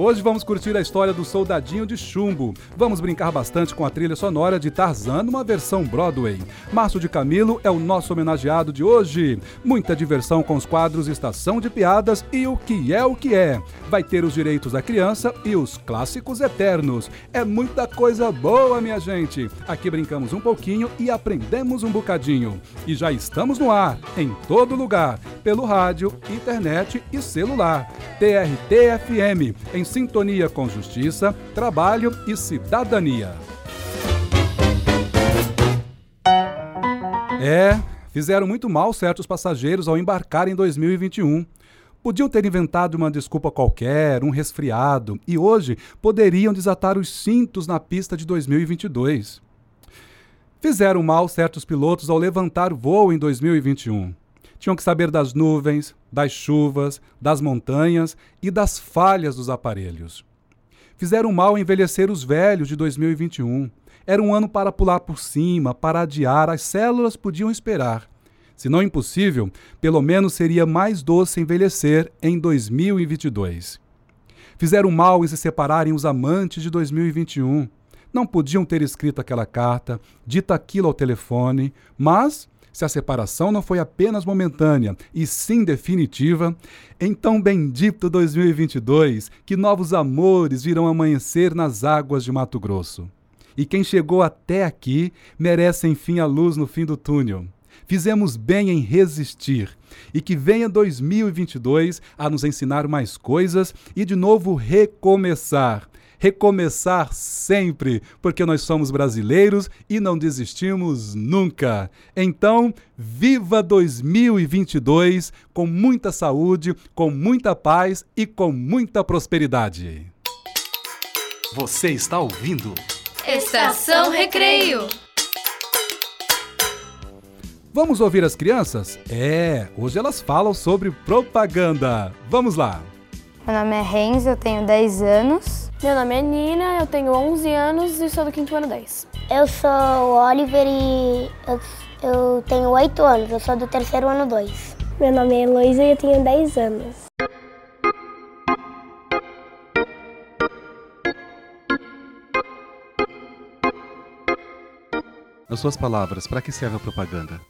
Hoje vamos curtir a história do Soldadinho de Chumbo. Vamos brincar bastante com a trilha sonora de Tarzan, numa versão Broadway. Márcio de Camilo é o nosso homenageado de hoje. Muita diversão com os quadros Estação de Piadas e O Que É O Que É. Vai ter os direitos da criança e os clássicos eternos. É muita coisa boa, minha gente. Aqui brincamos um pouquinho e aprendemos um bocadinho. E já estamos no ar, em todo lugar, pelo rádio, internet e celular. TRT-FM, em sintonia com justiça, trabalho e cidadania. É, fizeram muito mal certos passageiros ao embarcar em 2021. Podiam ter inventado uma desculpa qualquer, um resfriado, e hoje poderiam desatar os cintos na pista de 2022. Fizeram mal certos pilotos ao levantar voo em 2021. Tinham que saber das nuvens, das chuvas, das montanhas e das falhas dos aparelhos. Fizeram mal envelhecer os velhos de 2021. Era um ano para pular por cima, para adiar, as células podiam esperar. Se não impossível, pelo menos seria mais doce envelhecer em 2022. Fizeram mal em se separarem os amantes de 2021. Não podiam ter escrito aquela carta, dito aquilo ao telefone, mas se a separação não foi apenas momentânea e sim definitiva, então bendito 2022, que novos amores virão amanhecer nas águas de Mato Grosso. E quem chegou até aqui merece enfim a luz no fim do túnel. Fizemos bem em resistir e que venha 2022 a nos ensinar mais coisas e de novo recomeçar recomeçar sempre, porque nós somos brasileiros e não desistimos nunca. Então, viva 2022 com muita saúde, com muita paz e com muita prosperidade. Você está ouvindo? Estação Recreio. Vamos ouvir as crianças? É, hoje elas falam sobre propaganda. Vamos lá. Meu nome é Renzo, eu tenho 10 anos. Meu nome é Nina, eu tenho 11 anos e sou do quinto ano 10. Eu sou Oliver e eu, eu tenho 8 anos, eu sou do terceiro ano 2. Meu nome é Heloísa e eu tenho 10 anos. Nas suas palavras, para que serve a propaganda?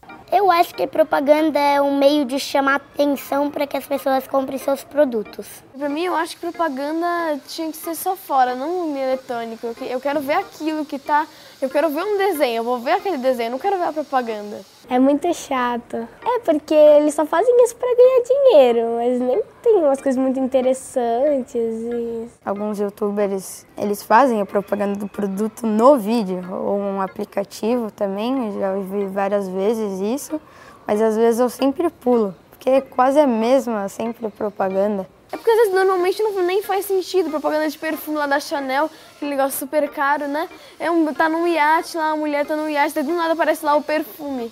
Eu acho que propaganda é um meio de chamar atenção para que as pessoas comprem seus produtos. Pra mim, eu acho que propaganda tinha que ser só fora, não no eletrônico. Eu quero ver aquilo que tá. Eu quero ver um desenho, eu vou ver aquele desenho, eu não quero ver a propaganda. É muito chato. É porque eles só fazem isso pra ganhar dinheiro, mas nem tem umas coisas muito interessantes e Alguns youtubers, eles fazem a propaganda do produto no vídeo, ou um aplicativo também, eu já vi várias vezes isso, mas às vezes eu sempre pulo, porque é quase a mesma sempre propaganda. É porque às vezes normalmente não, nem faz sentido. Propaganda de perfume lá da Chanel, aquele negócio super caro, né? É um, tá num iate lá, a mulher tá num iate, daí do nada aparece lá o perfume.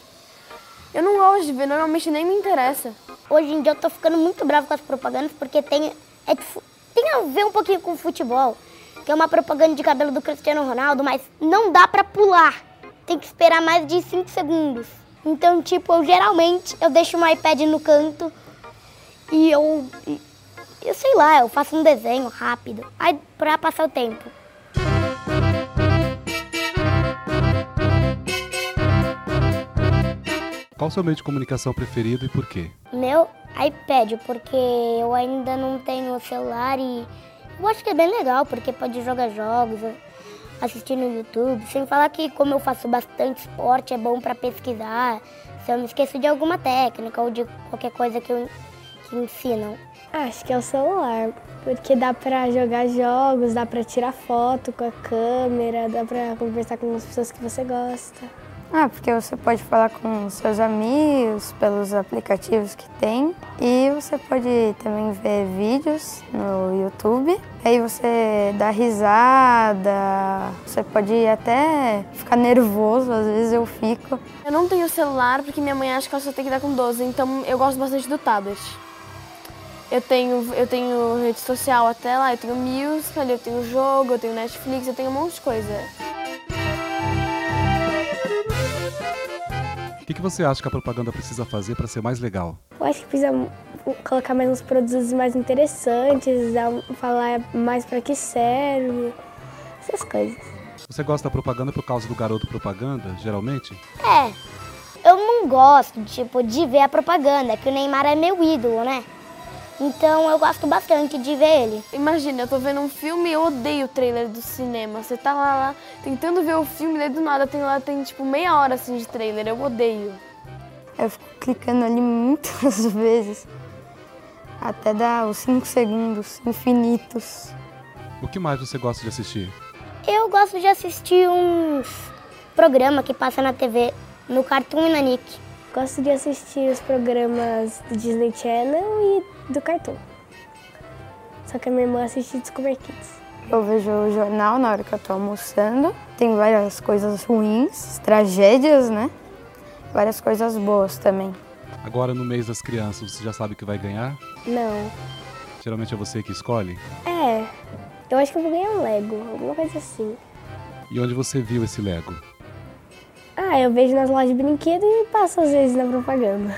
Eu não gosto de ver, normalmente nem me interessa. Hoje em dia eu tô ficando muito bravo com as propagandas porque tem, é tem a ver um pouquinho com futebol. Que é uma propaganda de cabelo do Cristiano Ronaldo, mas não dá pra pular. Tem que esperar mais de 5 segundos. Então, tipo, eu geralmente eu deixo o iPad no canto e eu, eu sei lá, eu faço um desenho rápido, aí pra passar o tempo. Qual o seu meio de comunicação preferido e por quê? Meu iPad, porque eu ainda não tenho celular e eu acho que é bem legal, porque pode jogar jogos. assistir no YouTube. Sem falar que como eu faço bastante esporte, é bom para pesquisar. Se eu me esqueço de alguma técnica ou de qualquer coisa que, eu, que ensinam. Acho que é o celular, porque dá pra jogar jogos, dá pra tirar foto com a câmera, dá pra conversar com as pessoas que você gosta. Ah, porque você pode falar com seus amigos pelos aplicativos que tem e você pode também ver vídeos no YouTube. Aí você dá risada, você pode até ficar nervoso, às vezes eu fico. Eu não tenho celular porque minha mãe acha que ela só tem que dar com 12, então eu gosto bastante do tablet. Eu tenho, eu tenho rede social até lá, eu tenho musical, eu tenho jogo, eu tenho Netflix, eu tenho um monte de coisa. O que, que você acha que a propaganda precisa fazer para ser mais legal? Eu acho que precisa colocar mais uns produtos mais interessantes, falar mais pra que serve, essas coisas. Você gosta da propaganda por causa do garoto propaganda, geralmente? É, eu não gosto, tipo, de ver a propaganda, que o Neymar é meu ídolo, né? Então eu gosto bastante de ver ele. Imagina, eu tô vendo um filme e eu odeio o trailer do cinema. Você tá lá, lá tentando ver o filme, daí do nada tem lá, tem tipo meia hora assim de trailer, eu odeio. Eu fico clicando ali muitas vezes, até dar os 5 segundos infinitos. O que mais você gosta de assistir? Eu gosto de assistir uns programas que passa na TV, no Cartoon e na Nick. Gosto de assistir os programas do Disney Channel e do Cartoon. Só que a minha irmã assiste Discover Kids. Eu vejo o jornal na hora que eu tô almoçando. Tem várias coisas ruins, tragédias, né? Várias coisas boas também. Agora no mês das crianças, você já sabe o que vai ganhar? Não. Geralmente é você que escolhe? É, eu acho que eu vou ganhar um Lego, alguma coisa assim. E onde você viu esse Lego? Ah, eu vejo nas lojas de brinquedo e passo às vezes na propaganda.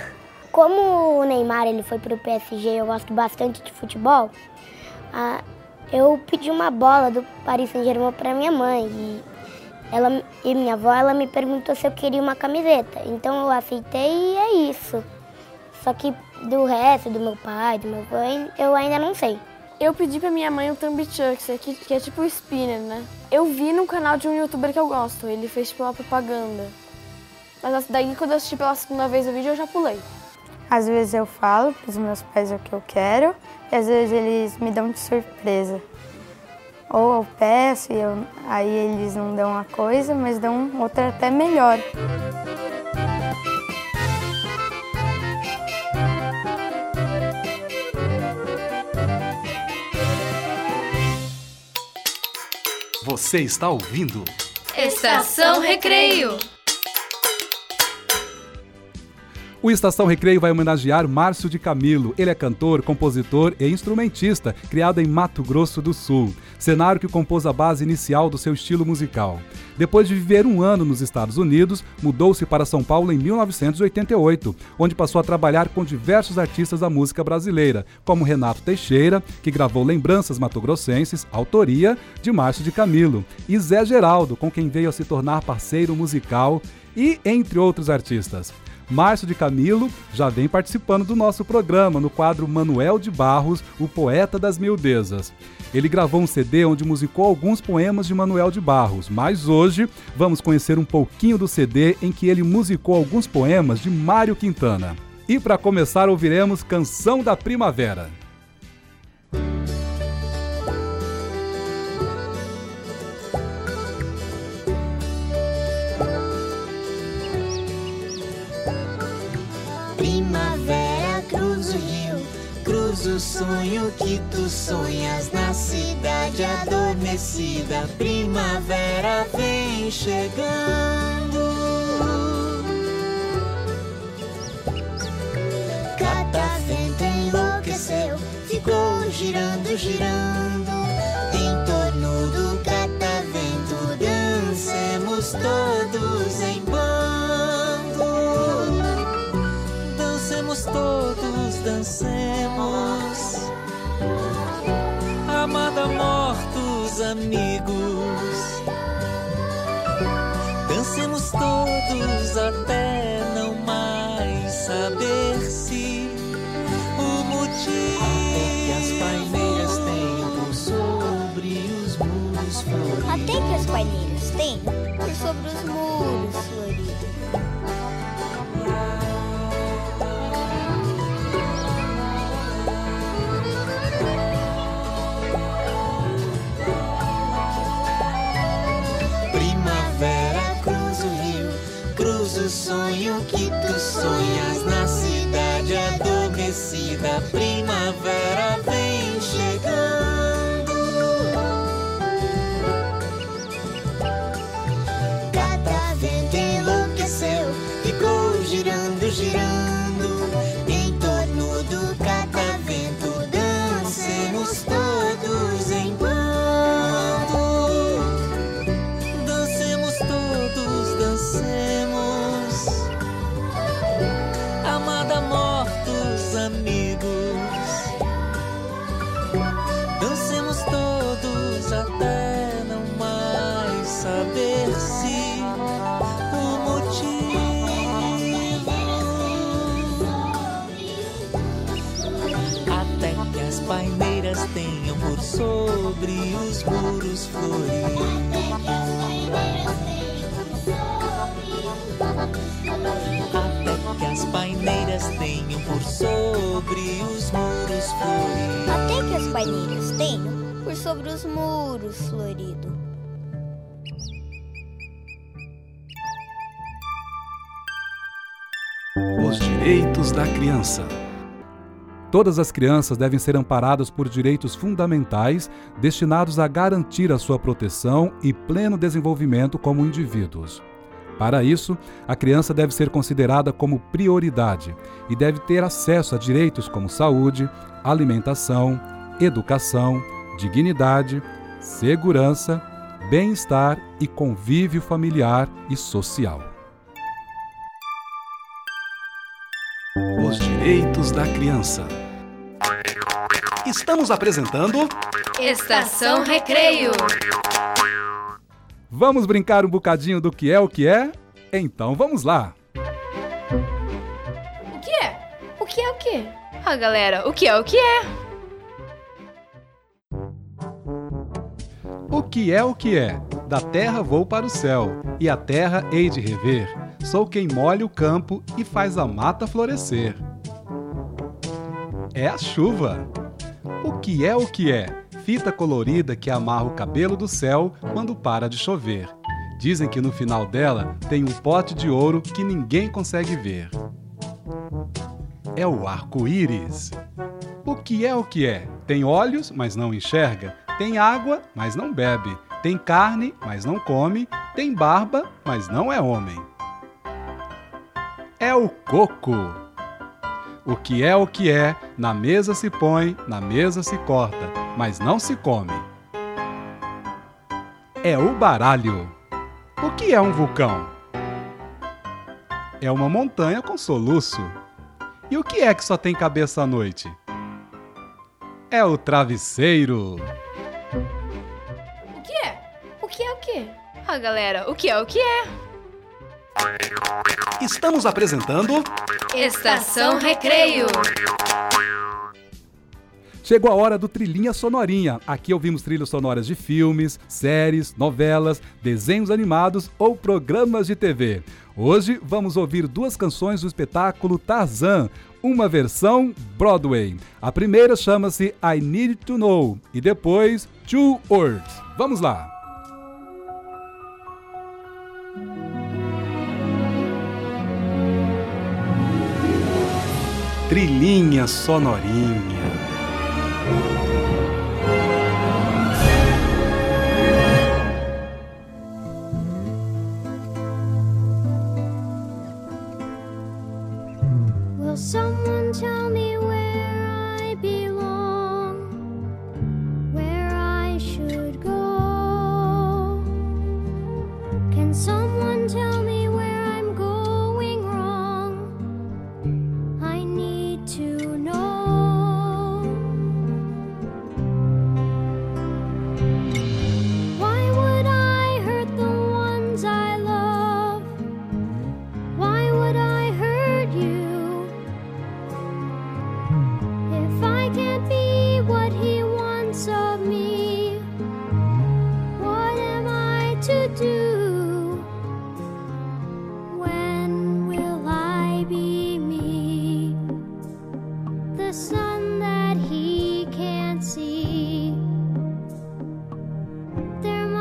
Como o Neymar ele foi pro PSG, eu gosto bastante de futebol. ah, eu pedi uma bola do Paris Saint-Germain para minha mãe e ela e minha avó ela me perguntou se eu queria uma camiseta. Então eu aceitei e é isso. Só que do resto, do meu pai, do meu pai, eu ainda não sei. Eu pedi pra minha mãe o Thumb Chucks, que, que é tipo o spinner, né? Eu vi no canal de um youtuber que eu gosto, ele fez tipo uma propaganda. Mas daí quando eu assisti pela segunda vez o vídeo eu já pulei. Às vezes eu falo para os meus pais o que eu quero e às vezes eles me dão de surpresa. Ou eu peço e eu- aí eles não dão uma coisa, mas dão outra até melhor. Você está ouvindo? Estação Recreio. O Estação Recreio vai homenagear Márcio de Camilo. Ele é cantor, compositor e instrumentista, criado em Mato Grosso do Sul, cenário que compôs a base inicial do seu estilo musical. Depois de viver um ano nos Estados Unidos, mudou-se para São Paulo em 1988, onde passou a trabalhar com diversos artistas da música brasileira, como Renato Teixeira, que gravou Lembranças Matogrossenses, autoria de Márcio de Camilo, e Zé Geraldo, com quem veio a se tornar parceiro musical, e entre outros artistas. Márcio de Camilo já vem participando do nosso programa no quadro Manuel de Barros, o poeta das miudezas. Ele gravou um CD onde musicou alguns poemas de Manuel de Barros, mas hoje vamos conhecer um pouquinho do CD em que ele musicou alguns poemas de Mário Quintana. E para começar, ouviremos Canção da Primavera. Primavera o sonho que tu sonhas na cidade adormecida. Primavera vem chegando. Catavento enlouqueceu, ficou girando, girando. Em torno do catavento dancemos todos em bando. Dancemos todos, dancemos. Amada mortos amigos. Dancemos todos até não mais saber se o motivo. Até que as paineiras tenham por sobre os muros floridos. Até que as paineiras têm por sobre os muros floridos. Que tu sonhas Até que as paineiras tenham por sobre os muros floridos. Até que as paineiras tenham por sobre os muros florido. Os direitos da criança. Todas as crianças devem ser amparadas por direitos fundamentais destinados a garantir a sua proteção e pleno desenvolvimento como indivíduos. Para isso, a criança deve ser considerada como prioridade e deve ter acesso a direitos como saúde, alimentação, educação, dignidade, segurança, bem-estar e convívio familiar e social. Os direitos da criança. Estamos apresentando. Estação Recreio. Vamos brincar um bocadinho do que é o que é? Então vamos lá! O que é? O que é o que? Ah, galera, o que é o que é? O que é o que é? Da terra vou para o céu, e a terra hei de rever. Sou quem molha o campo e faz a mata florescer. É a chuva. O que é o que é? Fita colorida que amarra o cabelo do céu quando para de chover. Dizem que no final dela tem um pote de ouro que ninguém consegue ver. É o arco-íris. O que é o que é? Tem olhos, mas não enxerga. Tem água, mas não bebe. Tem carne, mas não come. Tem barba, mas não é homem. É o coco. O que é o que é, na mesa se põe, na mesa se corta, mas não se come. É o baralho. O que é um vulcão? É uma montanha com soluço. E o que é que só tem cabeça à noite? É o travesseiro. O que é? O que é o que? Ah, galera, o que é o que é? Estamos apresentando. Estação Recreio. Chegou a hora do Trilhinha Sonorinha. Aqui ouvimos trilhas sonoras de filmes, séries, novelas, desenhos animados ou programas de TV. Hoje vamos ouvir duas canções do espetáculo Tarzan, uma versão Broadway. A primeira chama-se I Need to Know e depois Two Words. Vamos lá! Trilhinha sonorinha. Will someone tell me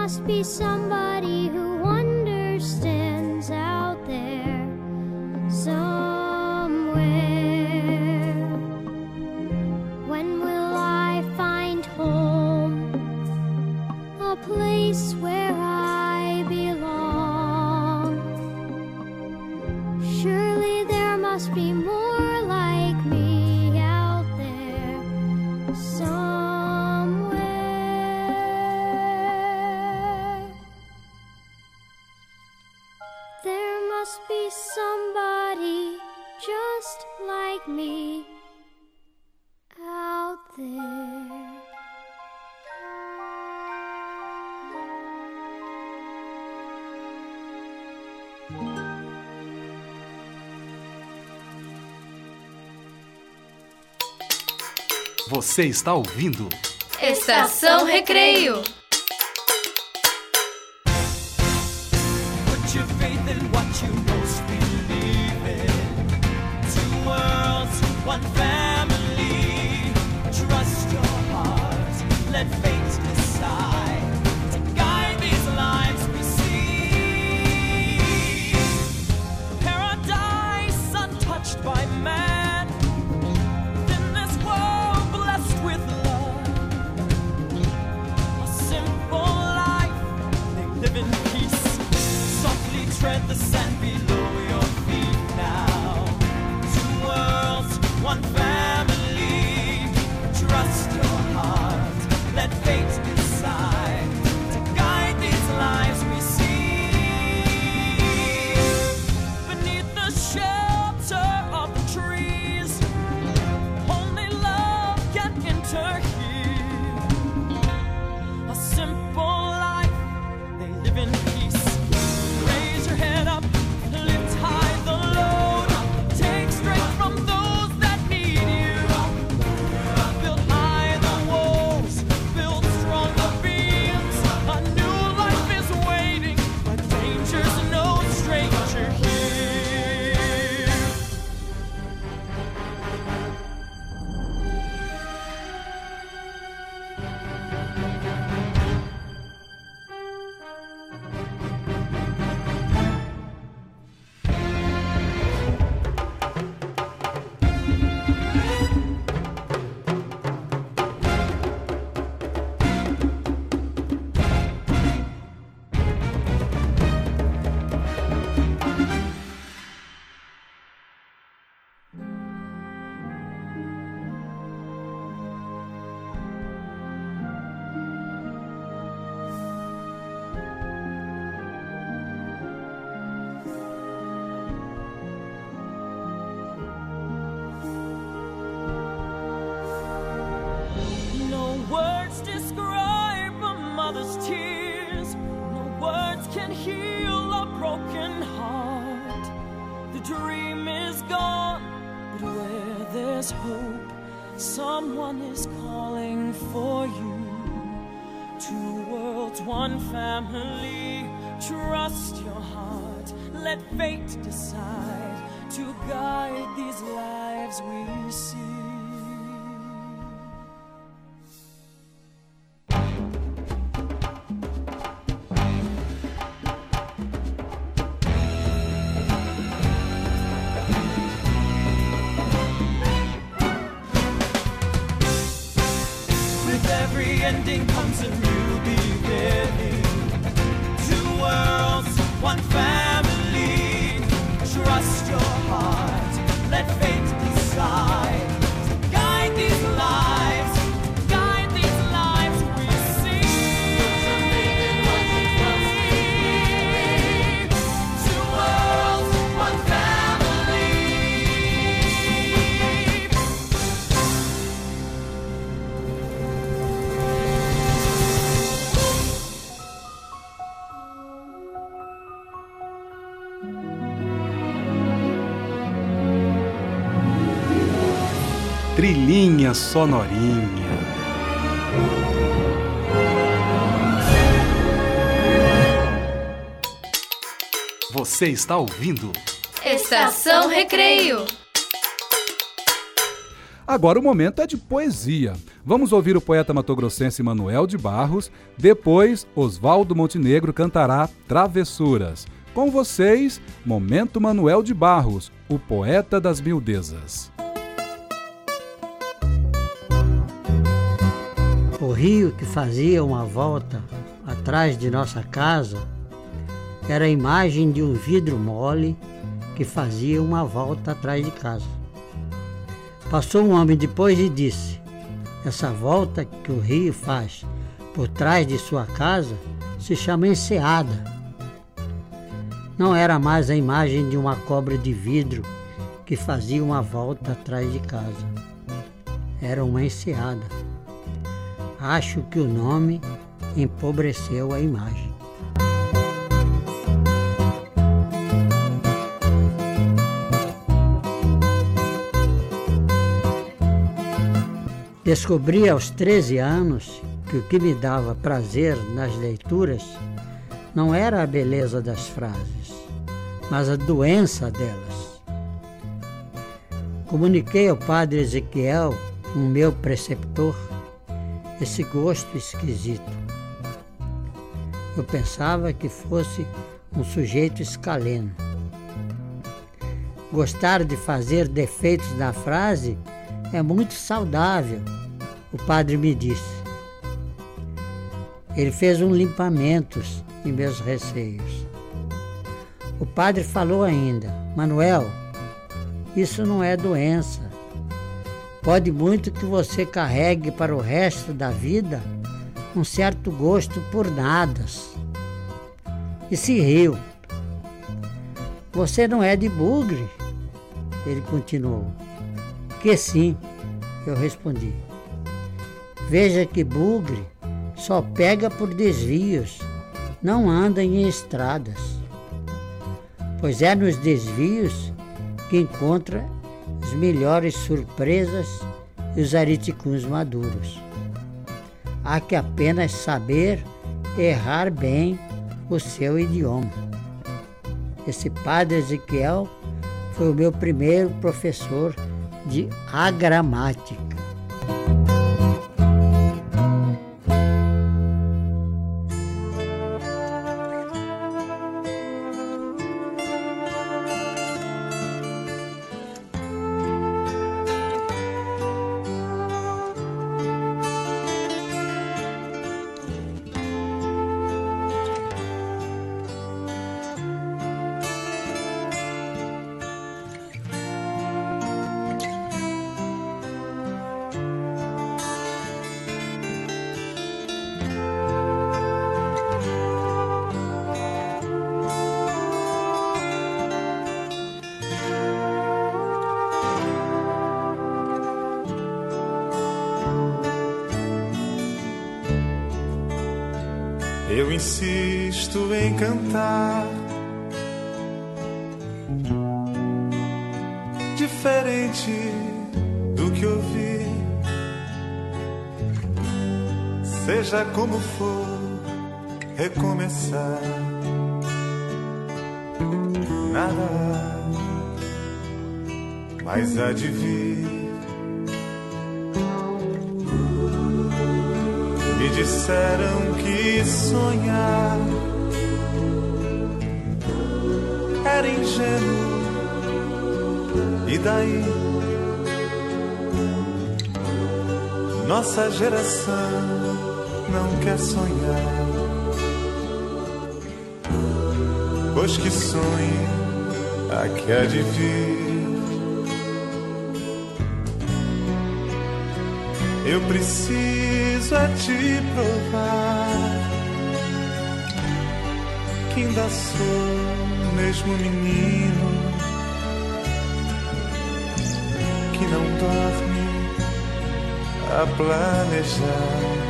must be somebody who understands. Você está ouvindo? Estação Recreio. trust your heart. Let fate The dream is gone, but where there's hope, someone is calling for you. Two worlds, one family. Trust your heart, let fate decide to guide these lives we see. Linha Sonorinha. Você está ouvindo? Estação Recreio. Agora o momento é de poesia. Vamos ouvir o poeta matogrossense Manuel de Barros. Depois, Oswaldo Montenegro cantará Travessuras. Com vocês, Momento Manuel de Barros, o poeta das miudezas. Rio que fazia uma volta atrás de nossa casa era a imagem de um vidro mole que fazia uma volta atrás de casa. Passou um homem depois e disse: Essa volta que o rio faz por trás de sua casa se chama enseada. Não era mais a imagem de uma cobra de vidro que fazia uma volta atrás de casa. Era uma enseada. Acho que o nome empobreceu a imagem. Descobri aos 13 anos que o que me dava prazer nas leituras não era a beleza das frases, mas a doença delas. Comuniquei ao padre Ezequiel, um meu preceptor, esse gosto esquisito. Eu pensava que fosse um sujeito escaleno. Gostar de fazer defeitos na frase é muito saudável, o padre me disse. Ele fez um limpamento em meus receios. O padre falou ainda: Manuel, isso não é doença. Pode muito que você carregue para o resto da vida um certo gosto por nadas. E se riu. Você não é de bugre? Ele continuou. Que sim, eu respondi. Veja que bugre só pega por desvios, não anda em estradas. Pois é nos desvios que encontra melhores surpresas e os ariticuns maduros. Há que apenas saber errar bem o seu idioma. Esse padre Ezequiel foi o meu primeiro professor de agramática. Diferente do que ouvi. Seja como for, recomeçar. Nada mais há de vir. Me disseram que sonhar era ingênuo. E daí? Nossa geração não quer sonhar. Pois que sonhe a que há de vir. Eu preciso é te provar que ainda sou mesmo menino não dorme a planejar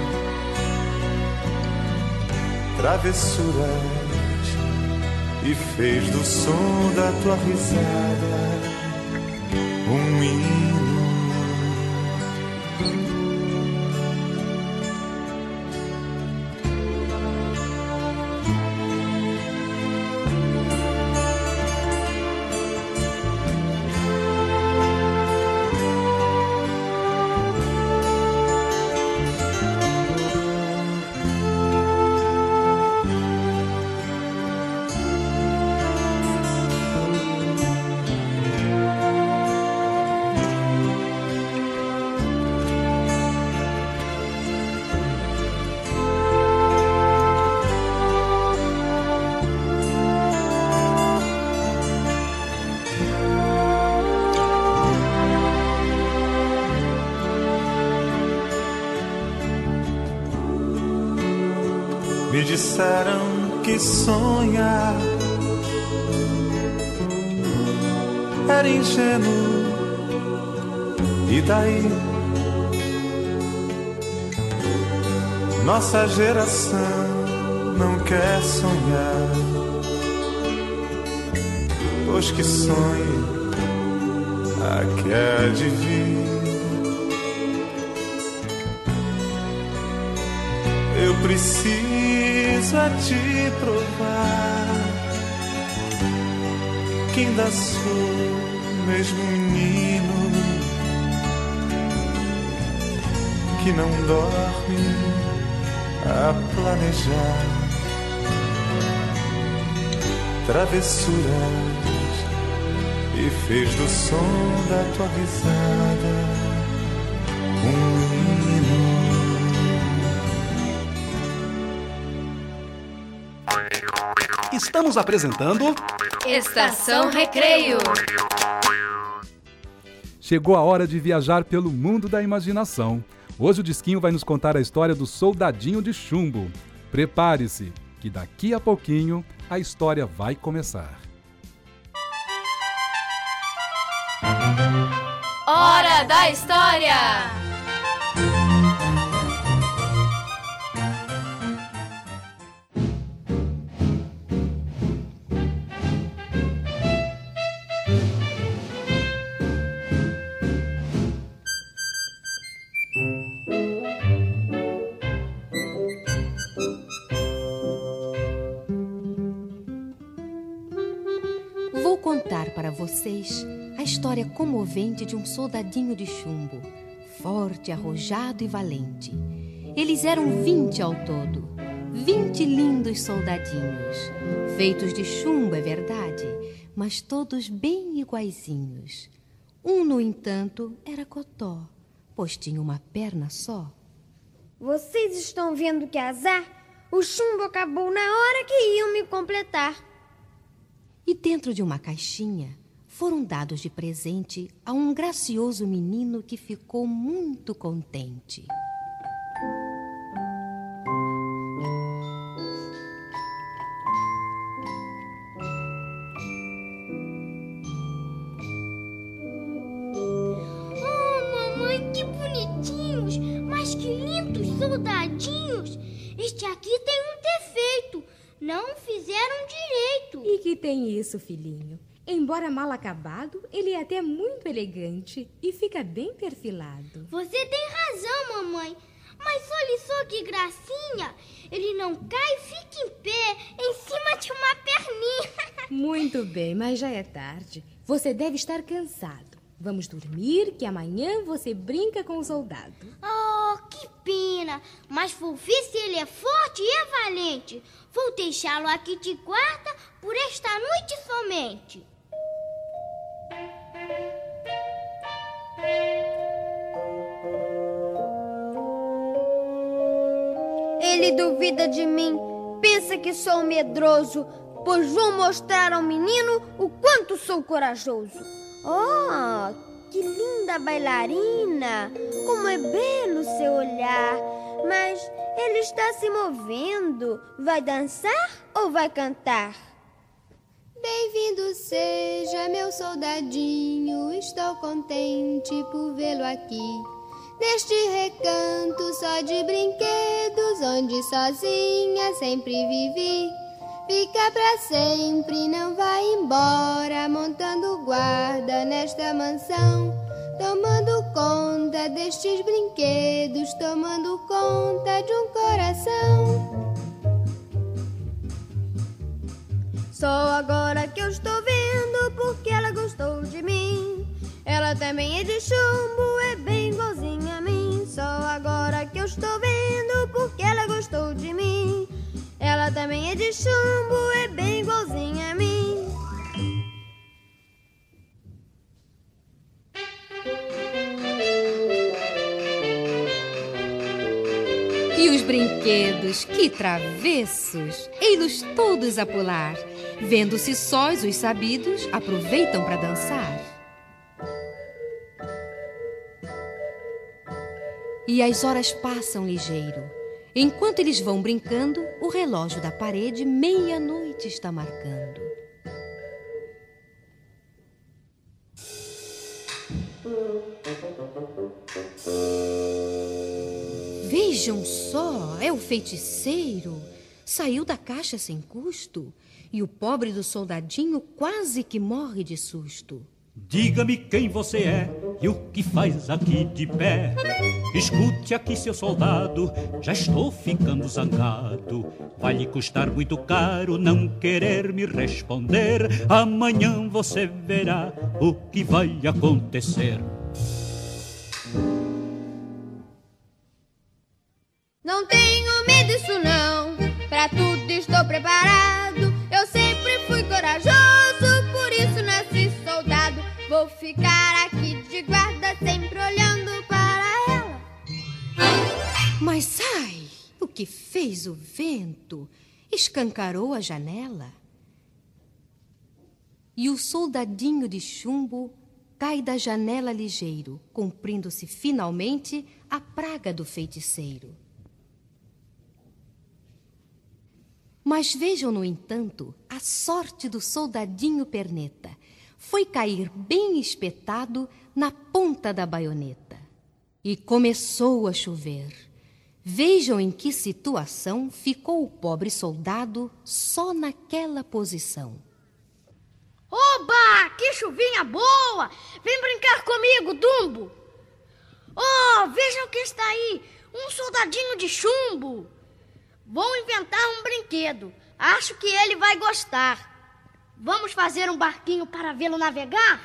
travessuras e fez do som da tua risada sonhar era ingênuo. E daí? Nossa geração não quer sonhar. Pois que sonhe a que há de vir. Eu preciso a te provar que ainda sou mesmo menino que não dorme a planejar travessuras e fez do som da tua risada Estamos apresentando Estação Recreio. Chegou a hora de viajar pelo mundo da imaginação. Hoje o Disquinho vai nos contar a história do soldadinho de chumbo. Prepare-se, que daqui a pouquinho a história vai começar. Hora da História! Comovente de um soldadinho de chumbo, forte, arrojado e valente. Eles eram vinte ao todo, vinte lindos soldadinhos, feitos de chumbo, é verdade, mas todos bem iguaizinhos. Um, no entanto, era Cotó, pois tinha uma perna só. Vocês estão vendo que azar? O chumbo acabou na hora que iam me completar. E dentro de uma caixinha foram dados de presente a um gracioso menino que ficou muito contente. Oh, mamãe, que bonitinhos! Mas que lindos soldadinhos! Este aqui tem um defeito. Não fizeram direito. E que tem isso, filhinho? Embora mal acabado, ele é até muito elegante e fica bem perfilado. Você tem razão, mamãe. Mas olha só que gracinha! Ele não cai e fica em pé, em cima de uma perninha. Muito bem, mas já é tarde. Você deve estar cansado. Vamos dormir, que amanhã você brinca com o soldado. Oh, que pena! Mas vou ver se ele é forte e é valente. Vou deixá-lo aqui de guarda por esta noite somente. Ele duvida de mim, pensa que sou medroso, pois vou mostrar ao menino o quanto sou corajoso. Oh, que linda bailarina! Como é belo seu olhar! Mas ele está se movendo. Vai dançar ou vai cantar? Bem-vindo seja, meu soldadinho. Estou contente por vê-lo aqui. Neste recanto só de brinquedos, onde sozinha sempre vivi. Fica pra sempre, não vai embora, montando guarda nesta mansão. Tomando conta destes brinquedos, tomando conta de um coração. Só agora que eu estou vendo porque ela gostou de mim. Ela também é de chumbo, é bem igualzinha a mim. Só agora que eu estou vendo porque ela gostou de mim. Ela também é de chumbo, é bem igualzinha a mim. E os brinquedos, que travessos! Ei-los todos a pular. Vendo-se sós os sabidos, aproveitam para dançar. E as horas passam ligeiro. Enquanto eles vão brincando, o relógio da parede, meia-noite, está marcando. Vejam só, é o feiticeiro. Saiu da caixa sem custo e o pobre do soldadinho quase que morre de susto. Diga-me quem você é e o que faz aqui de pé. Escute aqui, seu soldado, já estou ficando zangado. Vai lhe custar muito caro não querer me responder. Amanhã você verá o que vai acontecer. Não tenho medo disso não, pra tudo estou preparado. Eu sempre fui corajoso, por isso nasci soldado. Vou ficar aqui de guarda, sempre olhando para ela. Mas ai, o que fez o vento? Escancarou a janela. E o soldadinho de chumbo cai da janela ligeiro, cumprindo-se finalmente a praga do feiticeiro. Mas vejam, no entanto, a sorte do soldadinho perneta. Foi cair bem espetado na ponta da baioneta. E começou a chover. Vejam em que situação ficou o pobre soldado só naquela posição. Oba! Que chuvinha boa! Vem brincar comigo, Dumbo! Oh, vejam quem está aí! Um soldadinho de chumbo! Vou inventar um brinquedo. Acho que ele vai gostar. Vamos fazer um barquinho para vê-lo navegar?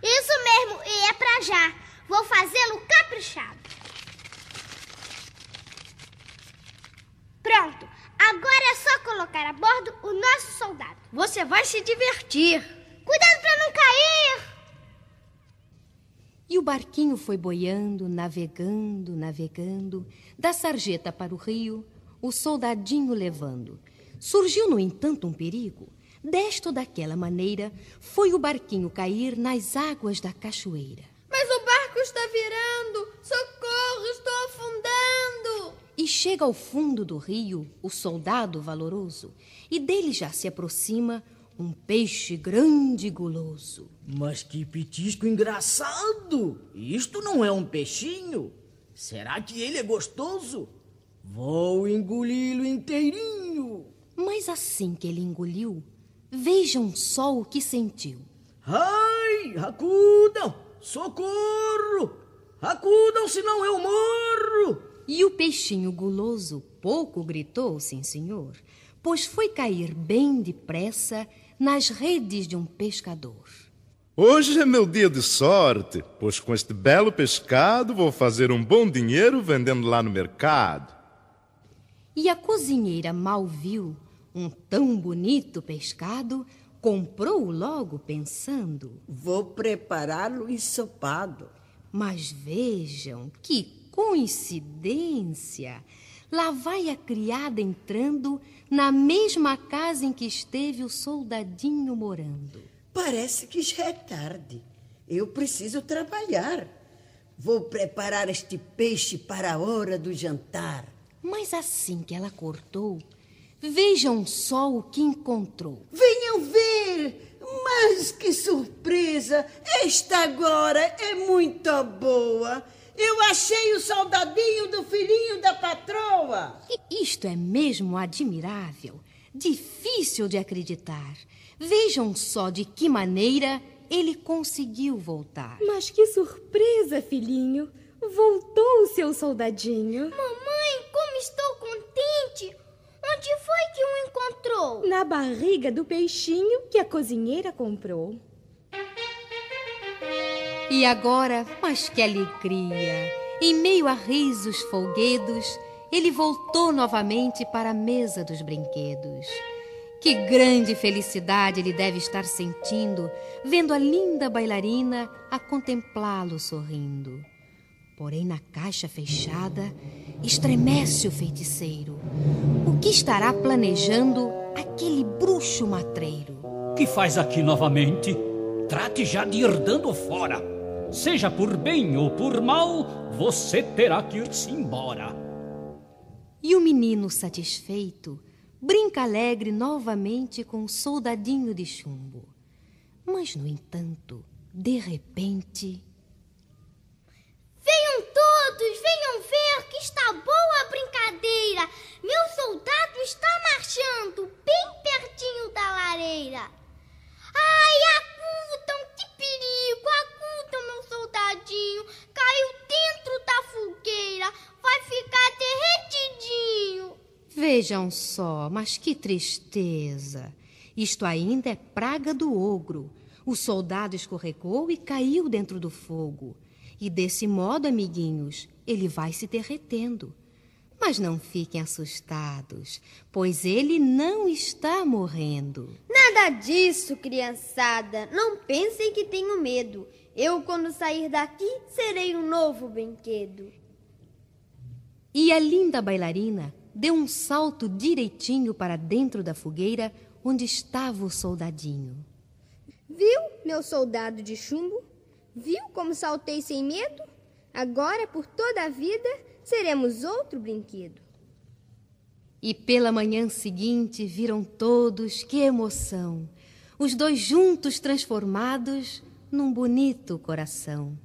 Isso mesmo, e é pra já. Vou fazê-lo caprichado. Pronto, agora é só colocar a bordo o nosso soldado. Você vai se divertir. Cuidado para não cair! E o barquinho foi boiando, navegando, navegando, da sarjeta para o rio, o soldadinho levando. Surgiu, no entanto, um perigo. Desto daquela maneira, foi o barquinho cair nas águas da cachoeira. Mas o barco está virando! Socorro, estou afundando! E chega ao fundo do rio o soldado valoroso, e dele já se aproxima um peixe grande e guloso. Mas que petisco engraçado! Isto não é um peixinho? Será que ele é gostoso? Vou engoli-lo inteirinho. Mas assim que ele engoliu, vejam só o que sentiu. Ai, acudam! Socorro! Acudam, senão eu morro! E o peixinho guloso pouco gritou, sim senhor, pois foi cair bem depressa nas redes de um pescador. Hoje é meu dia de sorte, pois com este belo pescado vou fazer um bom dinheiro vendendo lá no mercado. E a cozinheira mal viu um tão bonito pescado, comprou-o logo pensando: Vou prepará-lo ensopado. Mas vejam que coincidência! Lá vai a criada entrando na mesma casa em que esteve o soldadinho morando. Parece que já é tarde. Eu preciso trabalhar. Vou preparar este peixe para a hora do jantar. Mas assim que ela cortou, vejam só o que encontrou. Venham ver! Mas que surpresa! Esta agora é muito boa! Eu achei o soldadinho do filhinho da patroa! E isto é mesmo admirável, difícil de acreditar. Vejam só de que maneira ele conseguiu voltar. Mas que surpresa, filhinho! Voltou o seu soldadinho. Mamãe, estou contente! Onde foi que o encontrou? Na barriga do peixinho que a cozinheira comprou. E agora, mas que alegria! Em meio a risos folguedos, ele voltou novamente para a mesa dos brinquedos. Que grande felicidade ele deve estar sentindo, vendo a linda bailarina a contemplá-lo sorrindo. Porém, na caixa fechada, estremece o feiticeiro. O que estará planejando aquele bruxo matreiro? Que faz aqui novamente? Trate já de ir dando fora. Seja por bem ou por mal, você terá que ir-se embora. E o menino satisfeito brinca alegre novamente com o soldadinho de chumbo. Mas, no entanto, de repente. Venham todos, venham ver que está boa a brincadeira. Meu soldado está marchando bem pertinho da lareira. Ai, acudam, que perigo! Acudam, meu soldadinho. Caiu dentro da fogueira. Vai ficar derretidinho. Vejam só, mas que tristeza! Isto ainda é praga do ogro. O soldado escorregou e caiu dentro do fogo. E desse modo, amiguinhos, ele vai se derretendo. Mas não fiquem assustados, pois ele não está morrendo. Nada disso, criançada. Não pensem que tenho medo. Eu, quando sair daqui, serei um novo brinquedo. E a linda bailarina deu um salto direitinho para dentro da fogueira onde estava o soldadinho. Viu, meu soldado de chumbo? Viu como saltei sem medo? Agora, por toda a vida, seremos outro brinquedo. E pela manhã seguinte viram todos que emoção! Os dois juntos transformados num bonito coração.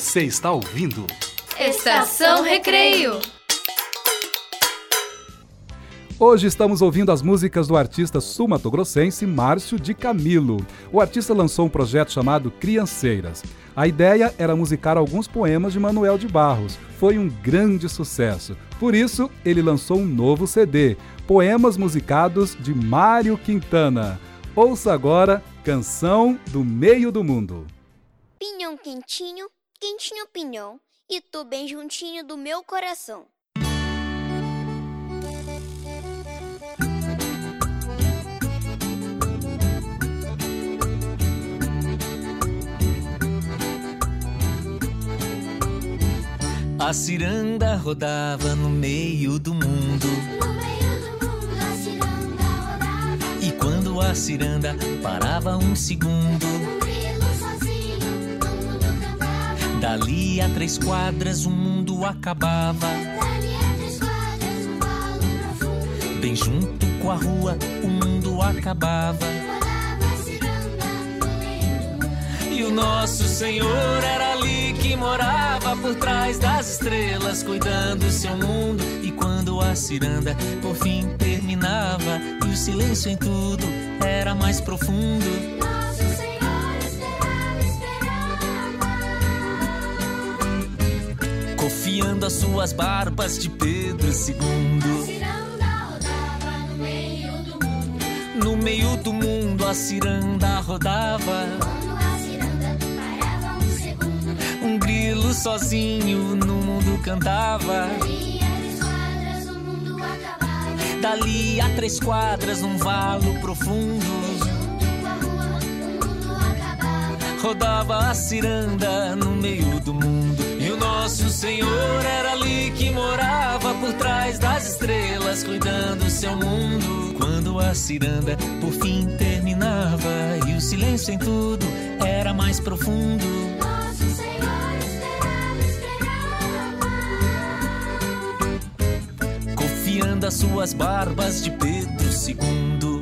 Você está ouvindo? Estação Recreio. Hoje estamos ouvindo as músicas do artista sumatogrossense Márcio de Camilo. O artista lançou um projeto chamado Crianceiras. A ideia era musicar alguns poemas de Manuel de Barros. Foi um grande sucesso. Por isso, ele lançou um novo CD, Poemas Musicados de Mário Quintana. Ouça agora Canção do Meio do Mundo. Pinhão quentinho, quentinho pinhão, e tô bem juntinho do meu coração. A ciranda rodava no meio do mundo. E quando a ciranda parava um segundo, dali a três quadras o mundo acabava. Bem junto com a rua o mundo acabava. E o nosso Senhor era ali que morava por trás das estrelas, cuidando do seu mundo. E quando a ciranda por fim terminava e o silêncio em tudo era mais profundo. As suas barbas de Pedro II. No meio do mundo a ciranda rodava. Um grilo sozinho no mundo cantava. Dali a três quadras num valo profundo. Rodava a ciranda no meio nosso Senhor era ali que morava por trás das estrelas, cuidando do seu mundo. Quando a ciranda por fim terminava e o silêncio em tudo era mais profundo. Cofiando as suas barbas de Pedro II.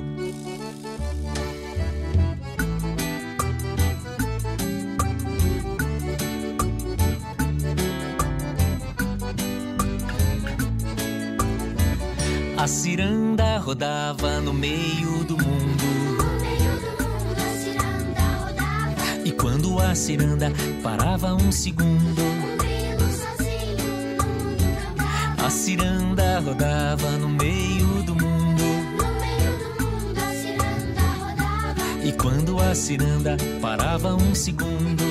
Rodava no meio do mundo. E quando a ciranda parava um segundo, a ciranda rodava no meio do mundo. E quando a ciranda parava um segundo,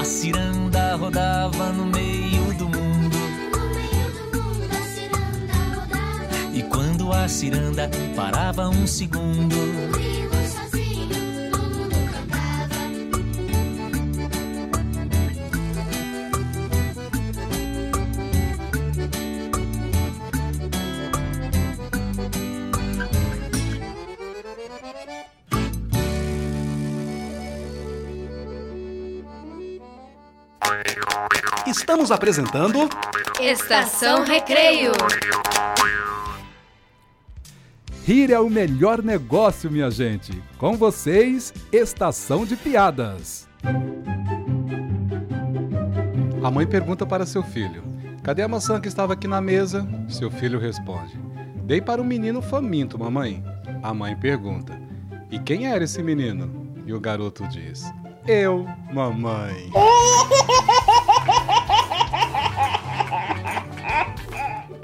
a ciranda rodava no meio a ciranda, parava um segundo. Estamos apresentando Estação Recreio. Rir é o melhor negócio, minha gente. Com vocês, Estação de Piadas. A mãe pergunta para seu filho: Cadê a maçã que estava aqui na mesa? Seu filho responde: Dei para um menino faminto, mamãe. A mãe pergunta: E quem era esse menino? E o garoto diz: Eu, mamãe.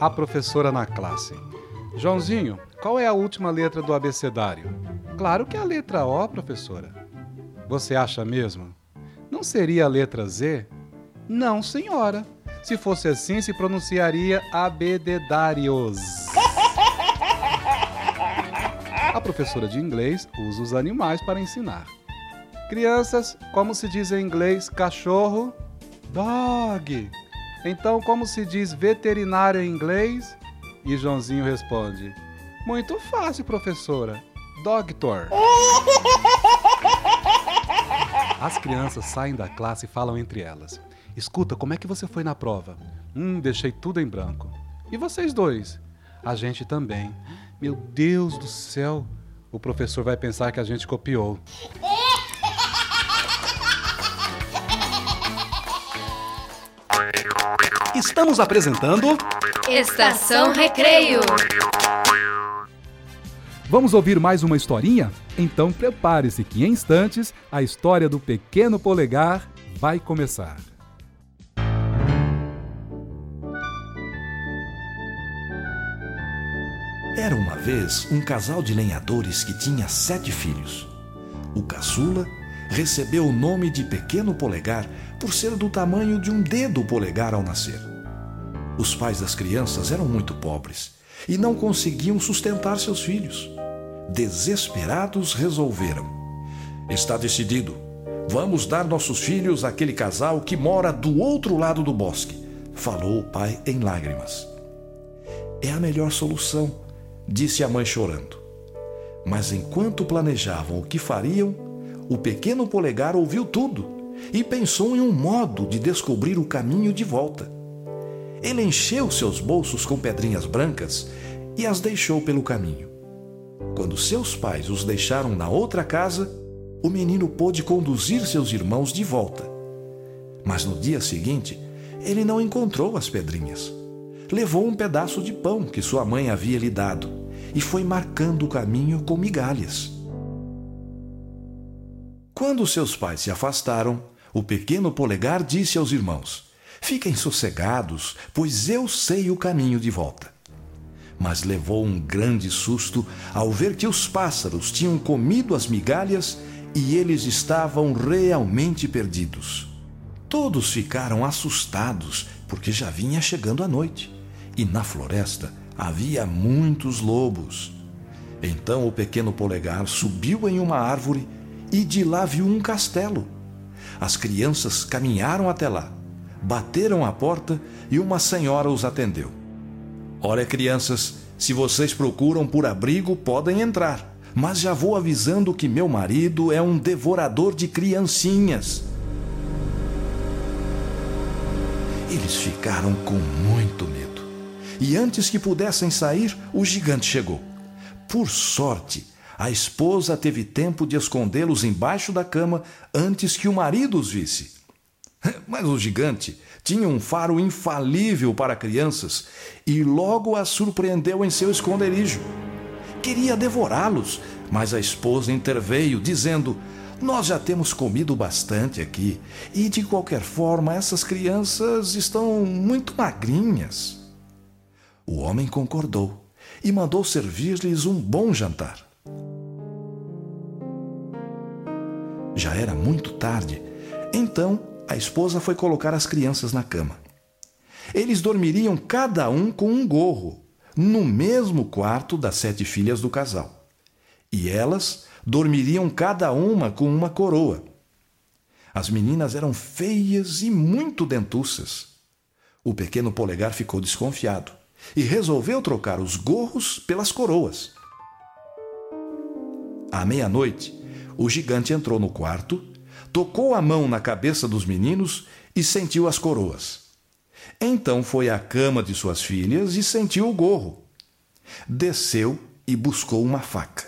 A professora na classe. Joãozinho, qual é a última letra do abecedário? Claro que é a letra O, professora. Você acha mesmo? Não seria a letra Z? Não, senhora. Se fosse assim, se pronunciaria abededários. A professora de inglês usa os animais para ensinar. Crianças, como se diz em inglês cachorro? Dog. Então, como se diz veterinário em inglês? E Joãozinho responde: Muito fácil, professora. Doctor. As crianças saem da classe e falam entre elas: Escuta, como é que você foi na prova? Hum, deixei tudo em branco. E vocês dois? A gente também. Meu Deus do céu! O professor vai pensar que a gente copiou. Estamos apresentando Estação Recreio. Vamos ouvir mais uma historinha? Então prepare-se que em instantes a história do pequeno polegar vai começar. Era uma vez um casal de lenhadores que tinha sete filhos. O caçula recebeu o nome de Pequeno Polegar por ser do tamanho de um dedo polegar ao nascer. Os pais das crianças eram muito pobres e não conseguiam sustentar seus filhos. Desesperados, resolveram: Está decidido. Vamos dar nossos filhos àquele casal que mora do outro lado do bosque, falou o pai em lágrimas. É a melhor solução, disse a mãe chorando. Mas enquanto planejavam o que fariam, o pequeno polegar ouviu tudo e pensou em um modo de descobrir o caminho de volta. Ele encheu seus bolsos com pedrinhas brancas e as deixou pelo caminho. Quando seus pais os deixaram na outra casa, o menino pôde conduzir seus irmãos de volta. Mas no dia seguinte, ele não encontrou as pedrinhas. Levou um pedaço de pão que sua mãe havia lhe dado e foi marcando o caminho com migalhas. Quando seus pais se afastaram, o pequeno polegar disse aos irmãos: Fiquem sossegados, pois eu sei o caminho de volta. Mas levou um grande susto ao ver que os pássaros tinham comido as migalhas e eles estavam realmente perdidos. Todos ficaram assustados, porque já vinha chegando a noite e na floresta havia muitos lobos. Então o pequeno polegar subiu em uma árvore e de lá viu um castelo. As crianças caminharam até lá, bateram à porta e uma senhora os atendeu. Olha, crianças, se vocês procuram por abrigo, podem entrar, mas já vou avisando que meu marido é um devorador de criancinhas. Eles ficaram com muito medo. E antes que pudessem sair, o gigante chegou. Por sorte, a esposa teve tempo de escondê-los embaixo da cama antes que o marido os visse. Mas o gigante tinha um faro infalível para crianças e logo as surpreendeu em seu esconderijo. Queria devorá-los, mas a esposa interveio, dizendo: Nós já temos comido bastante aqui e, de qualquer forma, essas crianças estão muito magrinhas. O homem concordou e mandou servir-lhes um bom jantar. Já era muito tarde, então a esposa foi colocar as crianças na cama. Eles dormiriam cada um com um gorro, no mesmo quarto das sete filhas do casal. E elas dormiriam cada uma com uma coroa. As meninas eram feias e muito dentuças. O pequeno polegar ficou desconfiado e resolveu trocar os gorros pelas coroas. À meia-noite, o gigante entrou no quarto, tocou a mão na cabeça dos meninos e sentiu as coroas. Então foi à cama de suas filhas e sentiu o gorro. Desceu e buscou uma faca.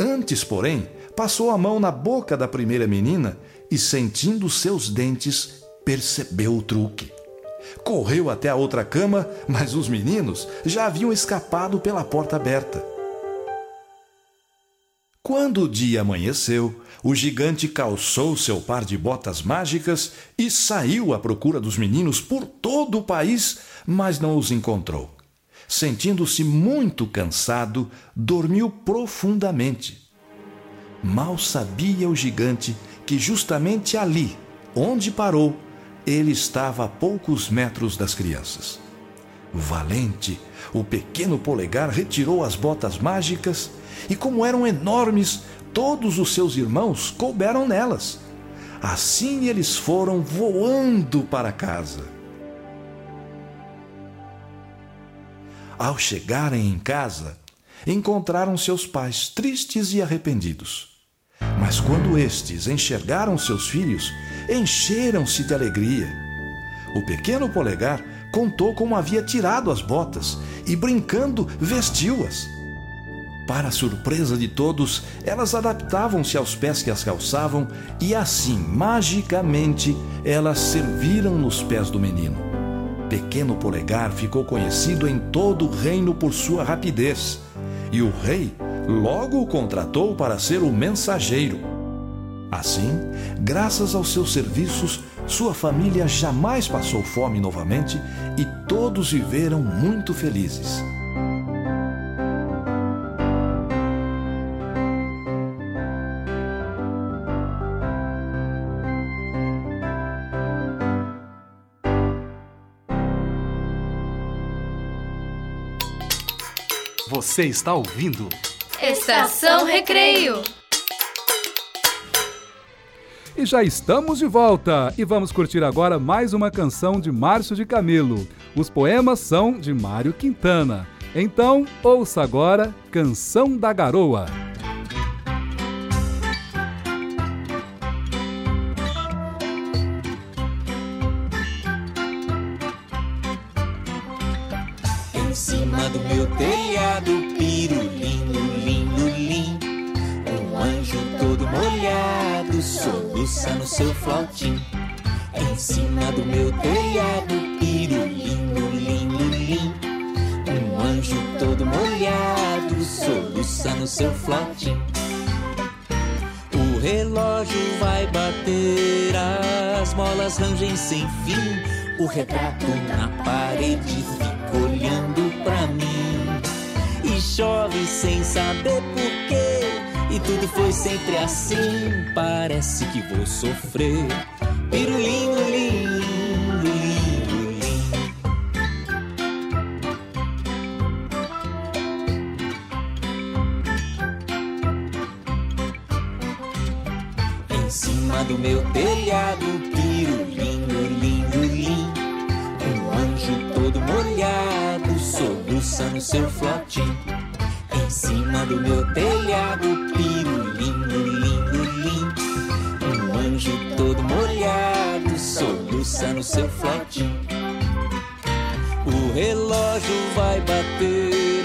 Antes, porém, passou a mão na boca da primeira menina e, sentindo seus dentes, percebeu o truque. Correu até a outra cama, mas os meninos já haviam escapado pela porta aberta. Quando o dia amanheceu, o gigante calçou seu par de botas mágicas e saiu à procura dos meninos por todo o país, mas não os encontrou. Sentindo-se muito cansado, dormiu profundamente. Mal sabia o gigante que justamente ali, onde parou, ele estava a poucos metros das crianças. Valente, o pequeno polegar retirou as botas mágicas e, como eram enormes, todos os seus irmãos couberam nelas. Assim eles foram voando para casa. Ao chegarem em casa, encontraram seus pais tristes e arrependidos. Mas quando estes enxergaram seus filhos, encheram-se de alegria. O pequeno polegar contou como havia tirado as botas e, brincando, vestiu-as. Para surpresa de todos, elas adaptavam-se aos pés que as calçavam e assim, magicamente, elas serviram nos pés do menino. Pequeno Polegar ficou conhecido em todo o reino por sua rapidez, e o rei logo o contratou para ser o mensageiro. Assim, graças aos seus serviços, sua família jamais passou fome novamente e todos viveram muito felizes. Você está ouvindo? Estação Recreio. E já estamos de volta e vamos curtir agora mais uma canção de Márcio de Camelo. Os poemas são de Mário Quintana. Então, ouça agora Canção da Garoa. Soluça no seu flautim. Em cima do meu telhado, pirulinho, lindo, lim. Um anjo todo molhado, soluça no seu flautim. O relógio vai bater, as molas rangem sem fim. O retrato na parede fica olhando pra mim. E chove sem saber porquê. E tudo foi sempre assim. Parece que vou sofrer. Pirulinho, lindo, lindo, lindo. Em cima do meu telhado, pirulinho, lindo, lindo. Um anjo todo molhado, soluça no seu flotim. No seu flotim. O relógio vai bater,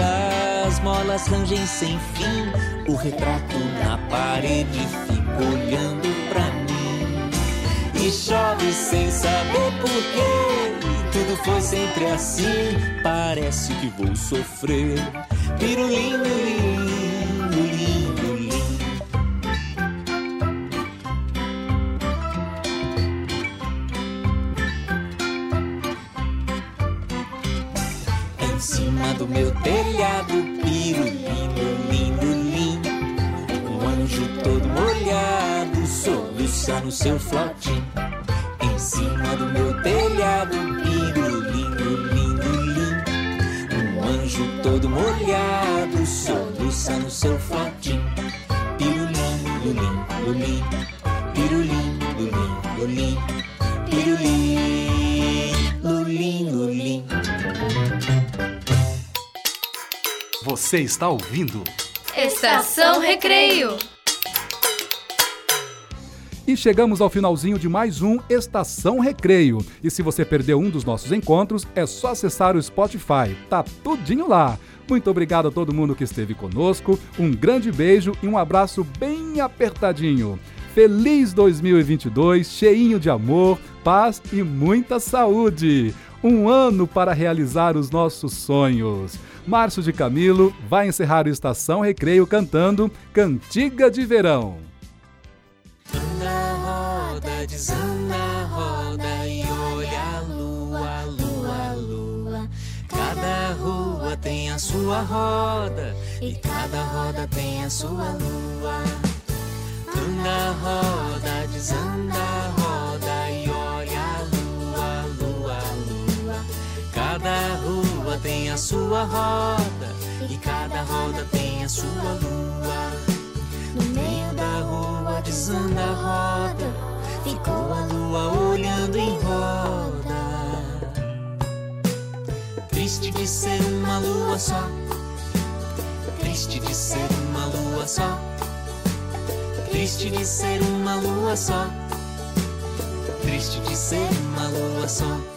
as molas rangem sem fim. O retrato na parede fica olhando pra mim. E chove sem saber porquê. Tudo foi sempre assim. Parece que vou sofrer. Pirulinho, molhado, soluça no seu flotim. Em cima do meu telhado, pirulinho, lindo, lindo. Um anjo sou forte. Pirulim, lulim, lulim. Pirulim, lulim, lulim. Pirulim, lulim, lulim. Você está ouvindo? Estação Recreio. E chegamos ao finalzinho de mais um Estação Recreio. E se você perdeu um dos nossos encontros, é só acessar o Spotify. Tá tudinho lá. Muito obrigado a todo mundo que esteve conosco. Um grande beijo e um abraço bem apertadinho. Feliz 2022, cheinho de amor, paz e muita saúde. Um ano para realizar os nossos sonhos. Márcio de Camilo vai encerrar o Estação Recreio cantando Cantiga de Verão. Roda, desanda, roda e olha a lua, a lua, a lua. Cada rua tem a sua roda e cada roda tem a sua lua. Anda, roda, desanda, roda e olha a lua, a lua, a lua. Cada rua tem a sua roda e cada roda tem a sua lua. No meio da rua desanda a roda, ficou a lua olhando em roda. Triste de ser uma lua só, triste de ser uma lua só, triste de ser uma lua só, triste de ser uma lua só.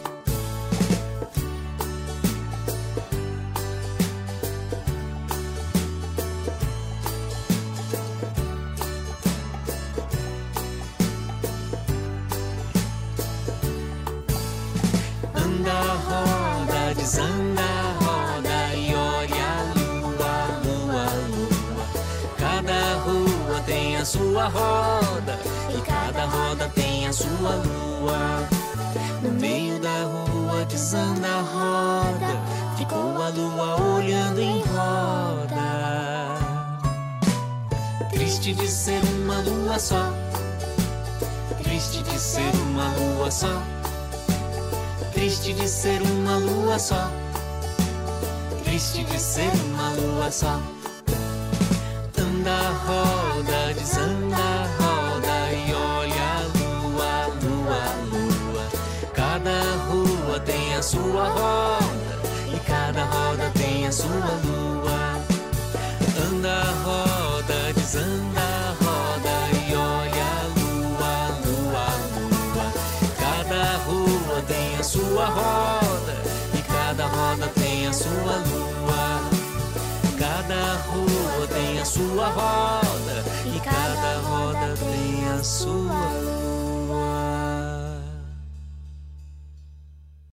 Triste de ser uma lua só, triste de ser uma lua só. Triste de ser uma lua só. Triste de ser uma lua só. Tem a sua roda e cada roda tem a sua lua.